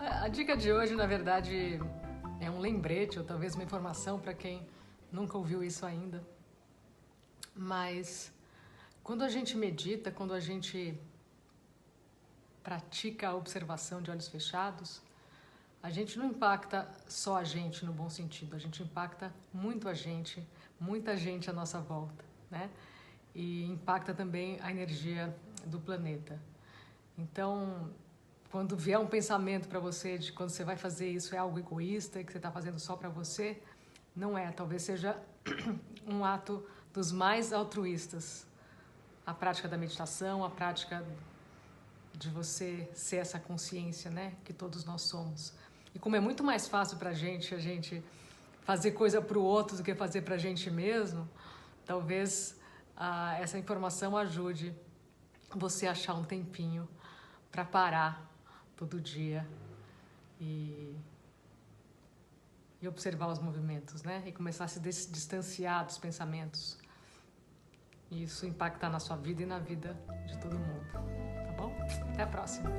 A dica de hoje, na verdade, é um lembrete ou talvez uma informação para quem nunca ouviu isso ainda. Mas quando a gente medita, quando a gente pratica a observação de olhos fechados, a gente não impacta só a gente no bom sentido, a gente impacta muito a gente, muita gente à nossa volta, né? E impacta também a energia do planeta. Então, quando vier um pensamento para você de quando você vai fazer isso é algo egoísta, que você está fazendo só para você, não é. Talvez seja um ato dos mais altruístas. A prática da meditação, a prática de você ser essa consciência, né, que todos nós somos. E como é muito mais fácil para a gente a gente fazer coisa para o outro do que fazer para a gente mesmo, talvez ah, essa informação ajude você a achar um tempinho para parar todo dia e, e observar os movimentos, né? E começar a se distanciar dos pensamentos. E isso impactar na sua vida e na vida de todo mundo. Tá bom? Até a próxima.